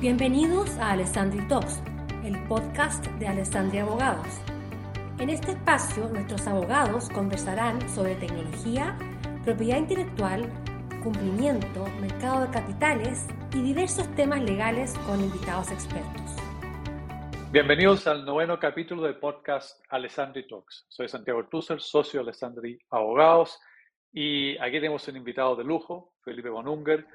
Bienvenidos a Alessandri Talks, el podcast de Alessandri Abogados. En este espacio, nuestros abogados conversarán sobre tecnología, propiedad intelectual, cumplimiento, mercado de capitales y diversos temas legales con invitados expertos. Bienvenidos al noveno capítulo del podcast Alessandri Talks. Soy Santiago Ortúzar, socio de Alessandri Abogados, y aquí tenemos un invitado de lujo, Felipe Bonunger,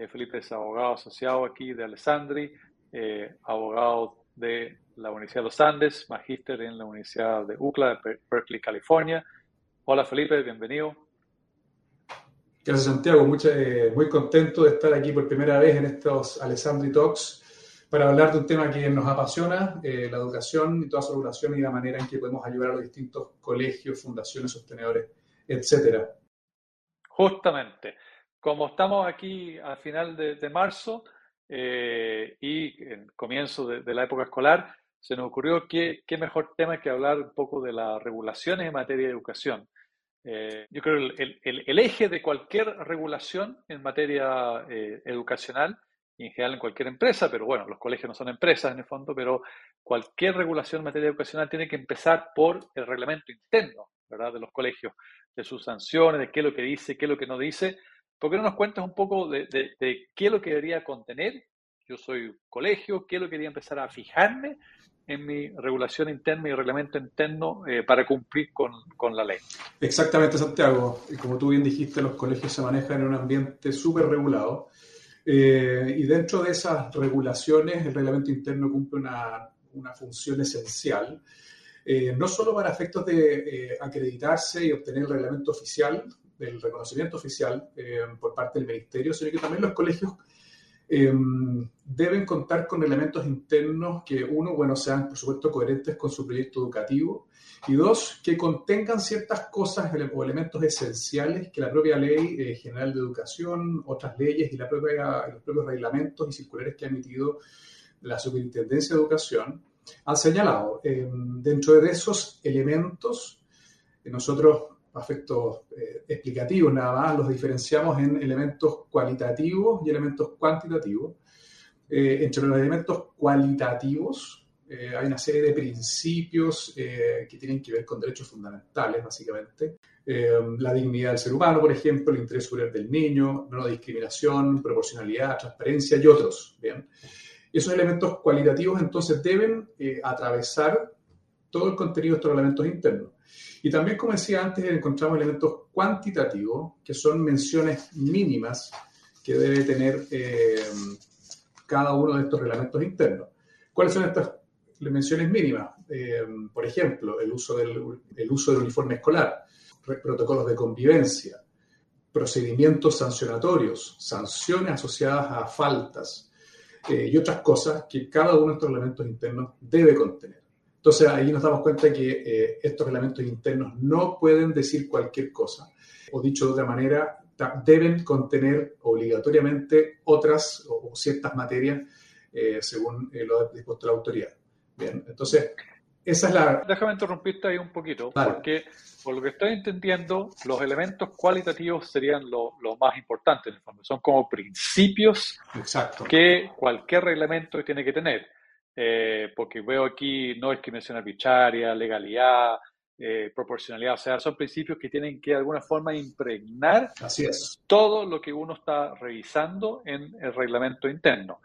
eh, Felipe es abogado asociado aquí de Alessandri, eh, abogado de la Universidad de los Andes, magíster en la Universidad de UCLA de Berkeley, California. Hola Felipe, bienvenido. Gracias Santiago, eh, muy contento de estar aquí por primera vez en estos Alessandri Talks para hablar de un tema que nos apasiona, la educación y toda su regulación y la manera en que podemos ayudar a los distintos colegios, fundaciones, sostenedores, etcétera. Justamente como estamos aquí al final de, marzo eh, y en comienzo de, la época escolar, se nos ocurrió que qué mejor tema que hablar un poco de las regulaciones en materia de educación. Eh, yo creo que el, eje de cualquier regulación en materia eh, educacional, y en general en cualquier empresa, pero bueno, los colegios no son empresas en el fondo, pero cualquier regulación en materia educacional tiene que empezar por el reglamento interno, ¿verdad? De los colegios, de sus sanciones, de qué es lo que dice, qué es lo que no dice, ¿Por qué no nos cuentas un poco de, qué es lo que debería contener? Yo soy colegio, qué es lo que debería empezar a fijarme en mi regulación interna y reglamento interno eh, para cumplir con, la ley. Exactamente, Santiago. Como tú bien dijiste, los colegios se manejan en un ambiente súper regulado. Eh, y dentro de esas regulaciones, el reglamento interno cumple una, función esencial, eh, no solo para efectos de acreditarse y obtener el reglamento oficial del reconocimiento oficial eh, por parte del ministerio, sino que también los colegios eh, deben contar con elementos internos que, uno, bueno, sean, por supuesto, coherentes con su proyecto educativo, y dos, que contengan ciertas cosas o elementos esenciales que la propia ley eh, general de educación, otras leyes y los propios reglamentos y circulares que ha emitido la Superintendencia de Educación han señalado. dentro de esos elementos, nosotros afectos eh, explicativos nada más, los diferenciamos en elementos cualitativos y elementos cuantitativos. Eh, entre los elementos cualitativos eh, hay una serie de principios que tienen que ver con derechos fundamentales, básicamente. la dignidad del ser humano, por ejemplo, el interés superior del niño, no discriminación, proporcionalidad, transparencia y otros. Bien. Esos elementos cualitativos entonces deben atravesar todo el contenido de estos elementos internos. Y también, como decía antes, encontramos elementos cuantitativos, que son menciones mínimas que debe tener eh, cada uno de estos reglamentos internos. ¿Cuáles son estas menciones mínimas? Eh, por ejemplo, el uso, del, el uso del uniforme escolar, protocolos de convivencia, procedimientos sancionatorios, sanciones asociadas a faltas eh, y otras cosas que cada uno de estos elementos internos debe contener. Entonces ahí nos damos cuenta que eh, estos reglamentos internos no pueden decir cualquier cosa, o dicho de otra manera, deben contener obligatoriamente otras o, ciertas materias eh, según eh, lo dispuesto la autoridad. Bien, entonces esa es la... Déjame interrumpirte ahí un poquito, porque por lo que estoy entendiendo, los elementos cualitativos serían lo, más importantes en el fondo. Son como principios Exacto. que cualquier reglamento tiene que tener. Eh, porque veo aquí no discriminación arbitraria, legalidad, eh, proporcionalidad, o sea, son principios que tienen que de alguna forma impregnar Así es. todo lo que uno está revisando en el reglamento interno.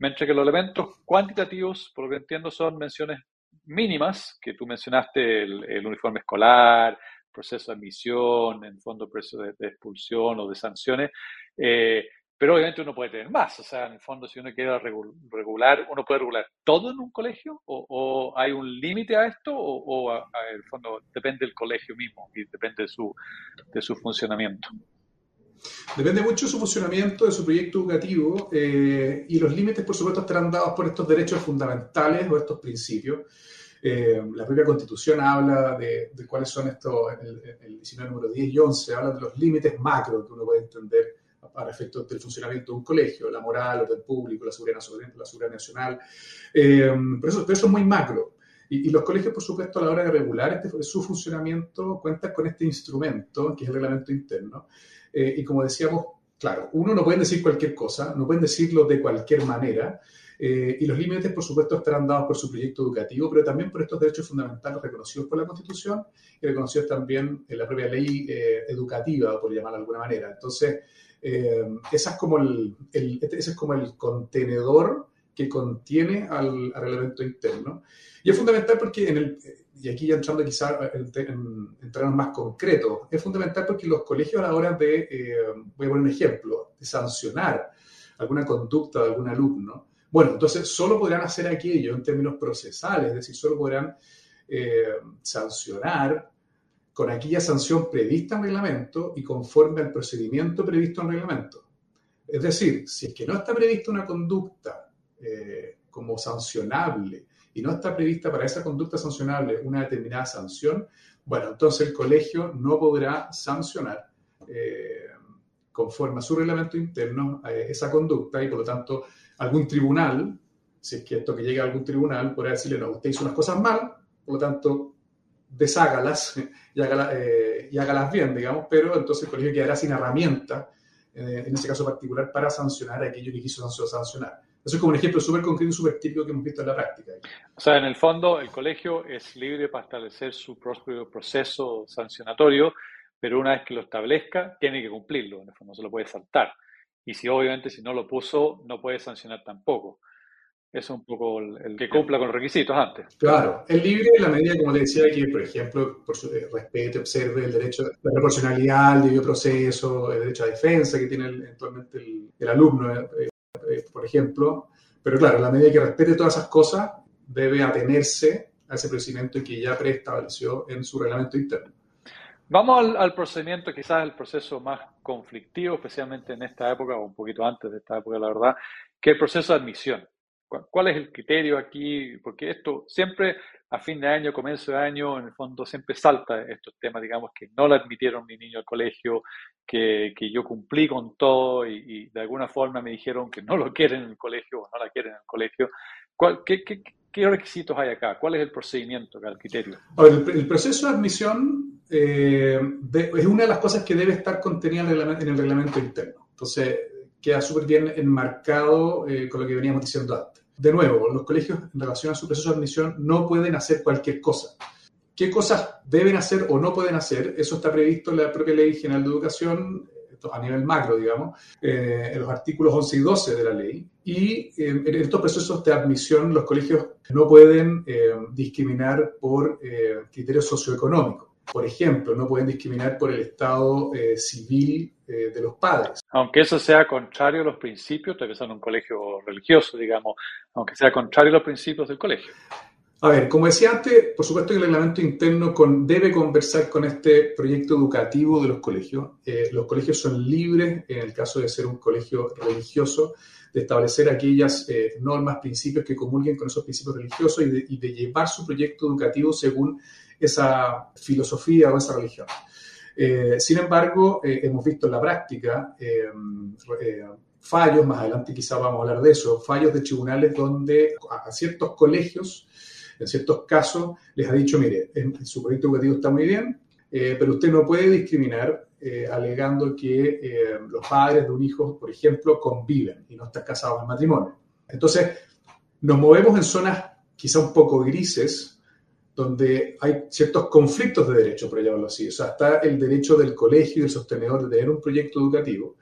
Mientras que los elementos cuantitativos, por lo que entiendo, son menciones mínimas, que tú mencionaste el, uniforme escolar, proceso de admisión, en fondo proceso de, expulsión o de sanciones, eh, pero obviamente uno puede tener más, o sea, en el fondo si uno quiere regular, uno puede regular todo en un colegio o, hay un límite a esto o, en el fondo depende del colegio mismo y depende de su, de su funcionamiento. Depende mucho de su funcionamiento, de su proyecto educativo eh, y los límites, por supuesto, estarán dados por estos derechos fundamentales o estos principios. Eh, la propia Constitución habla de, cuáles son estos, el, el 19 número 10 y 11, habla de los límites macro que uno puede entender para efectos del funcionamiento de un colegio, la moral, orden público, la seguridad nacional, la seguridad nacional. Pero, eso, eso es muy macro. Y, los colegios, por supuesto, a la hora de regular este, su funcionamiento, cuentan con este instrumento, que es el reglamento interno. Eh, y como decíamos, claro, uno no puede decir cualquier cosa, no pueden decirlo de cualquier manera, eh, y los límites, por supuesto, estarán dados por su proyecto educativo, pero también por estos derechos fundamentales reconocidos por la Constitución y reconocidos también en la propia ley eh, educativa, por llamarla de alguna manera. Entonces, eh, esa es como el, ese es como el contenedor que contiene al, reglamento interno. Y es fundamental porque, en el, y aquí ya entrando quizás en, en, terrenos más concretos, es fundamental porque los colegios a la hora de, voy a poner un ejemplo, de sancionar alguna conducta de algún alumno, bueno, entonces solo podrán hacer aquello en términos procesales, es decir, solo podrán eh, sancionar con aquella sanción prevista en reglamento y conforme al procedimiento previsto en reglamento. Es decir, si es que no está prevista una conducta eh, como sancionable y no está prevista para esa conducta sancionable una determinada sanción, bueno, entonces el colegio no podrá sancionar eh, conforme a su reglamento interno esa conducta y por lo tanto algún tribunal, si es que esto que llega a algún tribunal, podría decirle, no, usted hizo unas cosas mal, por lo tanto, deshágalas y, eh, y hágalas bien, digamos, pero entonces el colegio quedará sin herramienta, eh, en ese caso particular, para sancionar a aquello que quiso sancionar. Eso es como un ejemplo súper concreto y súper típico que hemos visto en la práctica. O sea, en el fondo, el colegio es libre para establecer su propio proceso sancionatorio, pero una vez que lo establezca, tiene que cumplirlo, en el fondo, no se lo puede saltar. Y si obviamente si no lo puso, no puede sancionar tampoco. Eso es un poco el, que cumpla con los requisitos antes. Claro, es libre en la medida, como te decía, que, por ejemplo, por su, eh, respete, observe el derecho a la proporcionalidad, el debido proceso, el derecho a defensa que tiene eventualmente el, alumno, eh, eh, por ejemplo. Pero claro, en la medida que respete todas esas cosas, debe atenerse a ese procedimiento que ya preestableció en su reglamento interno. Vamos al, procedimiento, quizás el proceso más conflictivo, especialmente en esta época o un poquito antes de esta época, la verdad, que es el proceso de admisión. ¿Cuál es el criterio aquí? Porque esto siempre a fin de año, comienzo de año, en el fondo siempre salta estos temas, digamos, que no le admitieron mi niño al colegio, que, que yo cumplí con todo y, de alguna forma me dijeron que no lo quieren en el colegio o no la quieren en el colegio. ¿Cuál, qué, qué, qué, requisitos hay acá? ¿Cuál es el procedimiento, el criterio? el proceso de admisión eh, es una de las cosas que debe estar contenida en el reglamento, interno. Entonces, queda súper bien enmarcado eh, con lo que veníamos diciendo antes. De nuevo, los colegios en relación a su proceso de admisión no pueden hacer cualquier cosa. ¿Qué cosas deben hacer o no pueden hacer? Eso está previsto en la propia Ley General de Educación a nivel macro, digamos, eh, en los artículos 11 y 12 de la ley. Y en estos procesos de admisión los colegios no pueden discriminar por criterios socioeconómicos. Por ejemplo, no pueden discriminar por el estado eh, civil eh, de los padres. Aunque eso sea contrario a los principios, de que son un colegio religioso, digamos, aunque sea contrario a los principios del colegio. A ver, como decía antes, por supuesto que el reglamento interno debe conversar con este proyecto educativo de los colegios. Eh, los colegios son libres, en el caso de ser un colegio religioso, de establecer aquellas normas, principios que comulguen con esos principios religiosos y de, llevar su proyecto educativo según esa filosofía o esa religión. Eh, sin embargo, eh, hemos visto en la práctica eh, fallos, más adelante quizá vamos a hablar de eso, fallos de tribunales donde a, ciertos colegios, en ciertos casos, les ha dicho, mire, su proyecto educativo está muy bien, pero usted no puede discriminar alegando que los padres de un hijo, por ejemplo, conviven y no están casados en matrimonio. Entonces, nos movemos en zonas quizá un poco grises, donde hay ciertos conflictos de derecho, por llamarlo así. O sea, está el derecho del colegio y del sostenedor de tener un proyecto educativo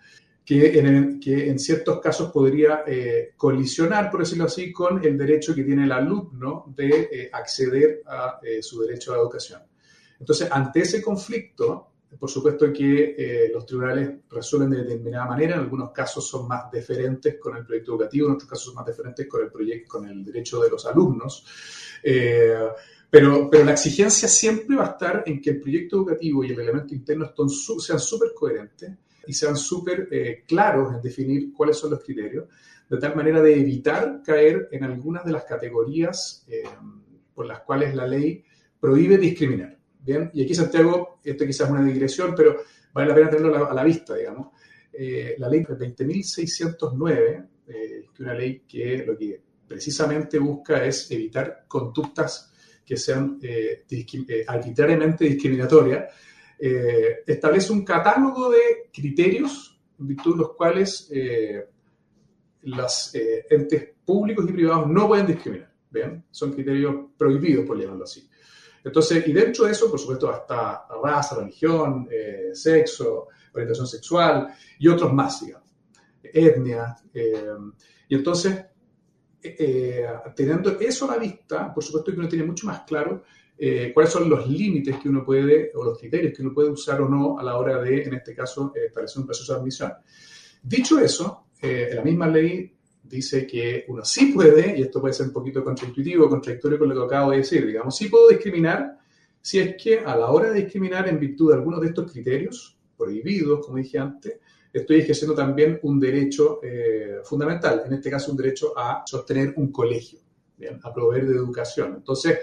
que en, que en ciertos casos podría eh, colisionar, por decirlo así, con el derecho que tiene el alumno de eh, acceder a eh, su derecho a la educación. Entonces, ante ese conflicto, por supuesto que los tribunales resuelven de determinada manera, en algunos casos son más deferentes con el proyecto educativo, en otros casos son más deferentes con el, proyecto, con el derecho de los alumnos. Pero, pero la exigencia siempre va a estar en que el proyecto educativo y el reglamento interno sean súper coherentes y sean súper eh, claros en definir cuáles son los criterios, de tal manera de evitar caer en algunas de las categorías eh, por las cuales la ley prohíbe discriminar. Bien, y aquí Santiago, esto quizás es una digresión, pero vale la pena tenerlo a la, vista, digamos. Eh, la ley 20.609, que es una ley que lo que precisamente busca es evitar conductas que sean eh, eh, arbitrariamente discriminatorias, eh, establece un catálogo de criterios en virtud de los cuales los entes públicos y privados no pueden discriminar. ¿bien? Son criterios prohibidos, por llamarlo así. Entonces, y dentro de eso, por supuesto, hasta raza, religión, sexo, orientación sexual y otros más, digamos, etnia. y entonces, eh, teniendo eso a la vista, por supuesto que uno tiene mucho más claro eh, cuáles son los límites que uno puede, o los criterios que uno puede usar o no a la hora de, en este caso, eh, establecer un proceso de admisión. Dicho eso, la misma ley dice que uno sí puede, y esto puede ser un poquito contraintuitivo, contradictorio con lo que acabo de decir, digamos, sí puedo discriminar si es que a la hora de discriminar en virtud de algunos de estos criterios prohibidos, como dije antes, estoy ejerciendo también un derecho eh, fundamental, en este caso un derecho a sostener un colegio, a proveer de educación. Entonces,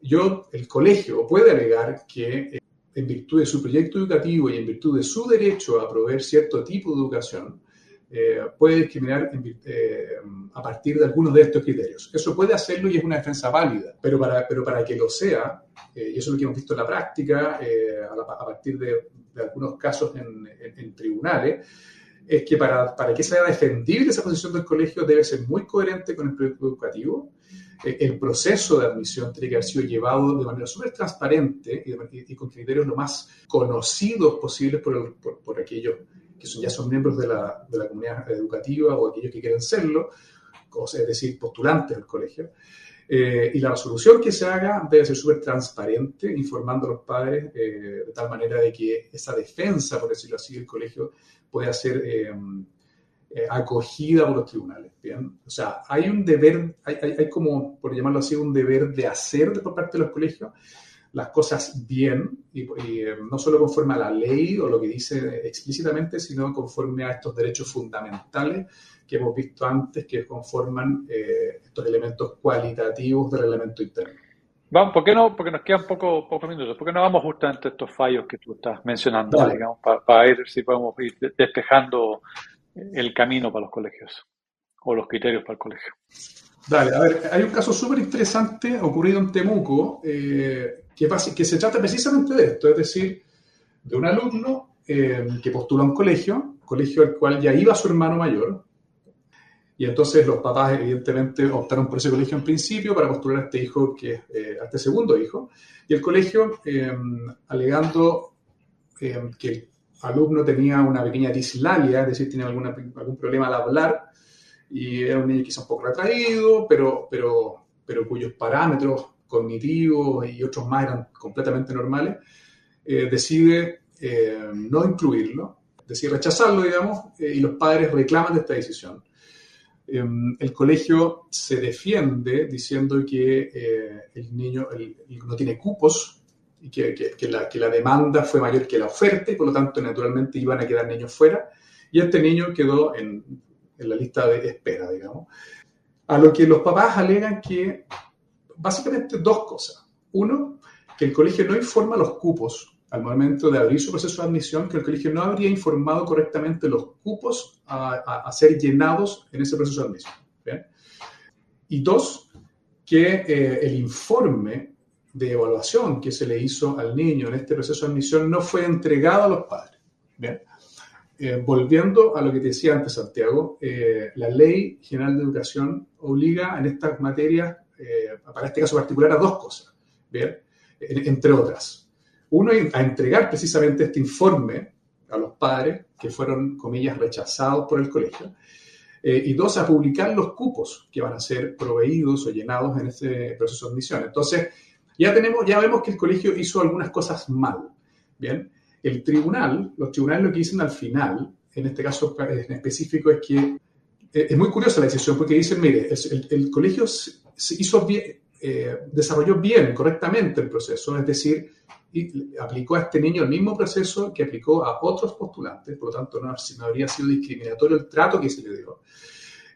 yo, el colegio puede alegar que eh, en virtud de su proyecto educativo y en virtud de su derecho a proveer cierto tipo de educación, eh, puede discriminar a partir de algunos de estos criterios. Eso puede hacerlo y es una defensa válida, pero para, pero para que lo sea, y eso es lo que hemos visto en la práctica, a, partir de de algunos casos en, tribunales, es que para, para, que sea defendible esa posición del colegio debe ser muy coherente con el proyecto educativo. Eh, el proceso de admisión tiene que haber sido llevado de manera súper transparente y, con criterios lo más conocidos posibles por, por, aquellos que ya son miembros de la, de la, comunidad educativa o aquellos que quieren serlo, es decir, postulantes del colegio. Eh, y la resolución que se haga debe ser súper transparente, informando a los padres eh, de tal manera de que esa defensa, por decirlo así, del colegio pueda ser eh, acogida por los tribunales. ¿bien? O sea, hay un deber, hay, hay, como, por llamarlo así, un deber de hacer por parte de los colegios las cosas bien, y, no solo conforme a la ley o lo que dice explícitamente, sino conforme a estos derechos fundamentales que hemos visto antes que conforman eh, estos elementos cualitativos del reglamento interno. Vamos, ¿por qué no? Porque nos quedan poco, pocos minutos. ¿Por qué no vamos justamente a estos fallos que tú estás mencionando, digamos, para, ver si podemos ir despejando el camino para los colegios o los criterios para el colegio? Dale, a ver, hay un caso súper interesante ocurrido en Temuco eh, que, que, se trata precisamente de esto, es decir, de un alumno eh, que postula a un colegio, colegio al cual ya iba su hermano mayor, y entonces los papás, evidentemente, optaron por ese colegio en principio para postular a este hijo, que, eh, a este segundo hijo. Y el colegio, eh, alegando eh, que el alumno tenía una pequeña dislalia, es decir, tenía alguna, algún problema al hablar, y era un niño quizá un poco retraído, pero, pero, pero cuyos parámetros cognitivos y otros más eran completamente normales, decide no incluirlo, decide rechazarlo, digamos, y los padres reclaman de esta decisión. Em, el colegio se defiende diciendo que eh, el niño no tiene cupos y que, la, demanda fue mayor que la oferta y por lo tanto naturalmente iban a quedar niños fuera y este niño quedó en, la lista de espera, digamos. A lo que los papás alegan que básicamente dos cosas. Uno, que el colegio no informa los cupos al momento de abrir su proceso de admisión que el colegio no habría informado correctamente los cupos a, ser llenados en ese proceso de admisión. Y dos, que eh, el informe de evaluación que se le hizo al niño en este proceso de admisión no fue entregado a los padres. Eh, volviendo a lo que te decía antes, Santiago, eh, la Ley General de Educación obliga en estas materias, para este caso particular, a dos cosas, ¿bien? entre otras. Uno, a entregar precisamente este informe a los padres que fueron, comillas, rechazados por el colegio. Eh, y dos, a publicar los cupos que van a ser proveídos o llenados en ese proceso de admisión. Entonces, ya, tenemos, ya vemos que el colegio hizo algunas cosas mal. Bien, el tribunal, los tribunales lo que dicen al final, en este caso en específico, es que eh, es muy curiosa la decisión porque dicen, mire, el, colegio se hizo bien, eh, desarrolló bien, correctamente el proceso, es decir, y aplicó a este niño el mismo proceso que aplicó a otros postulantes, por lo tanto no, habría sido discriminatorio el trato que se le dio.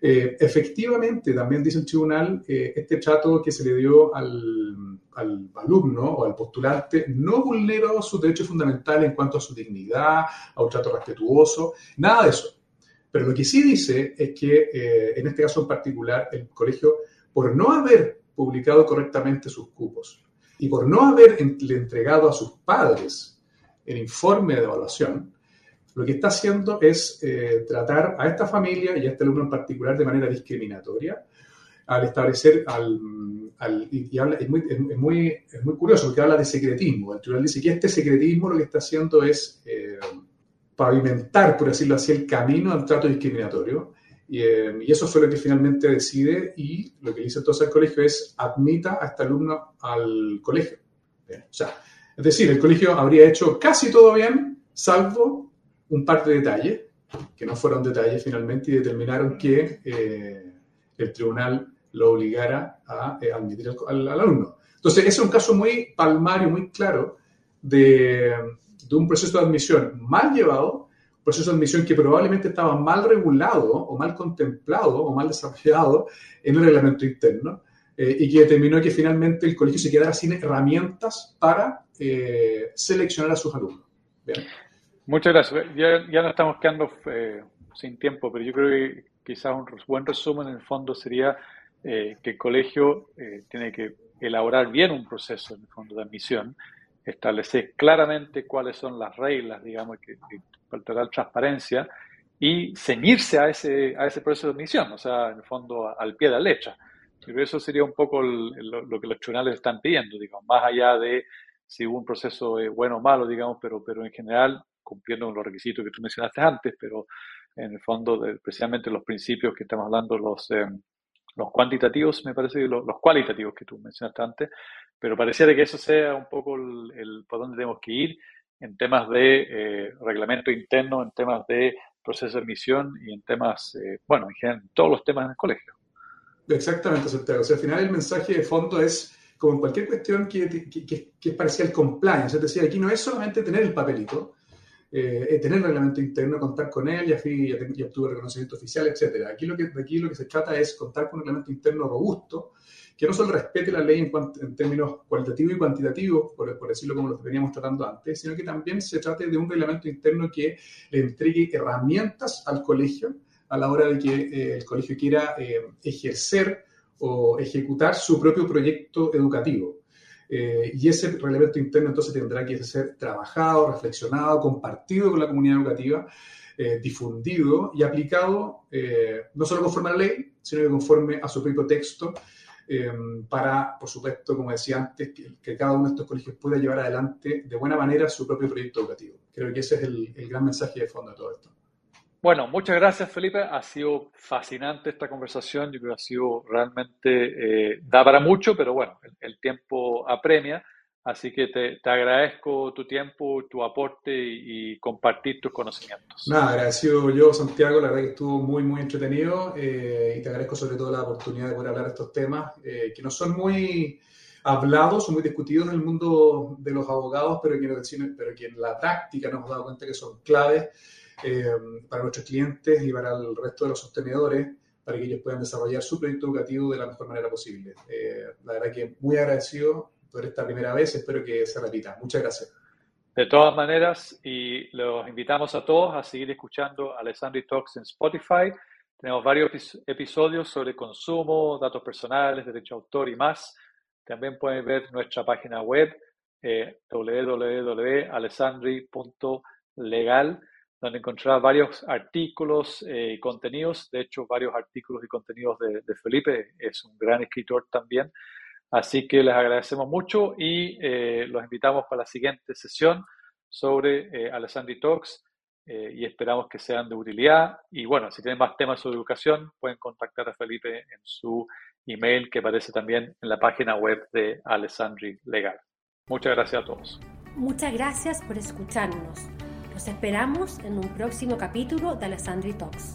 Eh, efectivamente, también dice el tribunal, eh, este trato que se le dio al, al, alumno o al postulante no vulneró sus derechos fundamentales en cuanto a su dignidad, a un trato respetuoso, nada de eso. Pero lo que sí dice es que, eh, en este caso en particular, el colegio, por no haber publicado correctamente sus cupos, y por no haberle entregado a sus padres el informe de evaluación, lo que está haciendo es eh, tratar a esta familia y a este alumno en particular de manera discriminatoria, al establecer, al, y, habla, es, muy, es, muy, es, muy, curioso porque habla de secretismo. El tribunal dice que este secretismo lo que está haciendo es eh, pavimentar, por decirlo así, el camino al trato discriminatorio. Y, eh, y, eso fue lo que finalmente decide y lo que dice entonces el colegio es admita a este alumno al colegio. O sea, es decir, el colegio habría hecho casi todo bien, salvo un par de detalles, que no fueron detalles finalmente, y determinaron que eh, el tribunal lo obligara a eh, admitir al, alumno. Entonces, es un caso muy palmario, muy claro de, un proceso de admisión mal llevado, proceso de admisión que probablemente estaba mal regulado o mal contemplado o mal desarrollado en el reglamento interno eh, y que determinó que finalmente el colegio se quedara sin herramientas para seleccionar a sus alumnos. Bien. Muchas gracias. Ya, ya nos estamos quedando eh, sin tiempo, pero yo creo que quizás un buen resumen en el fondo sería eh, que el colegio eh, tiene que elaborar bien un proceso en el fondo de admisión, establecer claramente cuáles son las reglas, digamos, que, que total transparencia y ceñirse a ese, a ese proceso de admisión, o sea, en el fondo al pie de la letra. Pero eso sería un poco lo, que los tribunales están pidiendo, digamos, más allá de si un proceso bueno o malo, digamos, pero, pero en general cumpliendo con los requisitos que tú mencionaste antes, pero en el fondo, de, precisamente los principios que estamos hablando, los, eh, los cuantitativos, me parece, los, los, cualitativos que tú mencionaste antes, pero pareciera que eso sea un poco el, por donde tenemos que ir en temas de eh, reglamento interno, en temas de proceso de admisión y en temas, eh, bueno, en general, en todos los temas en el colegio. Exactamente, Santiago. O sea, al final el mensaje de fondo es como en cualquier cuestión que, que, que, que es parecida al compliance. Es decir, aquí no es solamente tener el papelito, eh, eh, tener reglamento interno, contar con él, ya, fui, ya, obtuve reconocimiento oficial, etc. Aquí lo, que, aquí lo que se trata es contar con un reglamento interno robusto, que no solo respete la ley en, términos cualitativos y cuantitativos, por, decirlo como lo veníamos tratando antes, sino que también se trate de un reglamento interno que le entregue herramientas al colegio a la hora de que eh, el colegio quiera ejercer o ejecutar su propio proyecto educativo. Eh, y ese reglamento interno entonces tendrá que ser trabajado, reflexionado, compartido con la comunidad educativa, eh, difundido y aplicado eh, no solo conforme a la ley, sino que conforme a su propio texto, para, por supuesto, como decía antes, que, cada uno de estos colegios pueda llevar adelante de buena manera su propio proyecto educativo. Creo que ese es el, el gran mensaje de fondo de todo esto. Bueno, muchas gracias Felipe. Ha sido fascinante esta conversación. Yo creo que ha sido realmente, eh, da para mucho, pero bueno, el, tiempo apremia. Así que te, te, agradezco tu tiempo, tu aporte y, compartir tus conocimientos. Nada, agradecido yo, Santiago. La verdad que estuvo muy, muy entretenido eh, y te agradezco sobre todo la oportunidad de poder hablar de estos temas eh, que no son muy hablados, son muy discutidos en el mundo de los abogados, pero que, pero que en la práctica nos hemos dado cuenta que son claves eh, para nuestros clientes y para el resto de los sostenedores para que ellos puedan desarrollar su proyecto educativo de la mejor manera posible. Eh, la verdad que muy agradecido por esta primera vez, espero que se repita. Muchas gracias. De todas maneras, y los invitamos a todos a seguir escuchando Alessandri Talks en Spotify. Tenemos varios episodios sobre consumo, datos personales, derecho a autor y más. También pueden ver nuestra página web eh, www.alessandri.legal donde encontrará varios artículos eh, y contenidos, de hecho varios artículos y contenidos de, Felipe, es un gran escritor también, así que les agradecemos mucho y eh, los invitamos para la siguiente sesión sobre eh, Alessandri Talks eh, y esperamos que sean de utilidad y bueno, si tienen más temas sobre educación pueden contactar a Felipe en su email que aparece también en la página web de Alessandri Legal. Muchas gracias a todos. Muchas gracias por escucharnos. Los esperamos en un próximo capítulo de Alessandri Talks.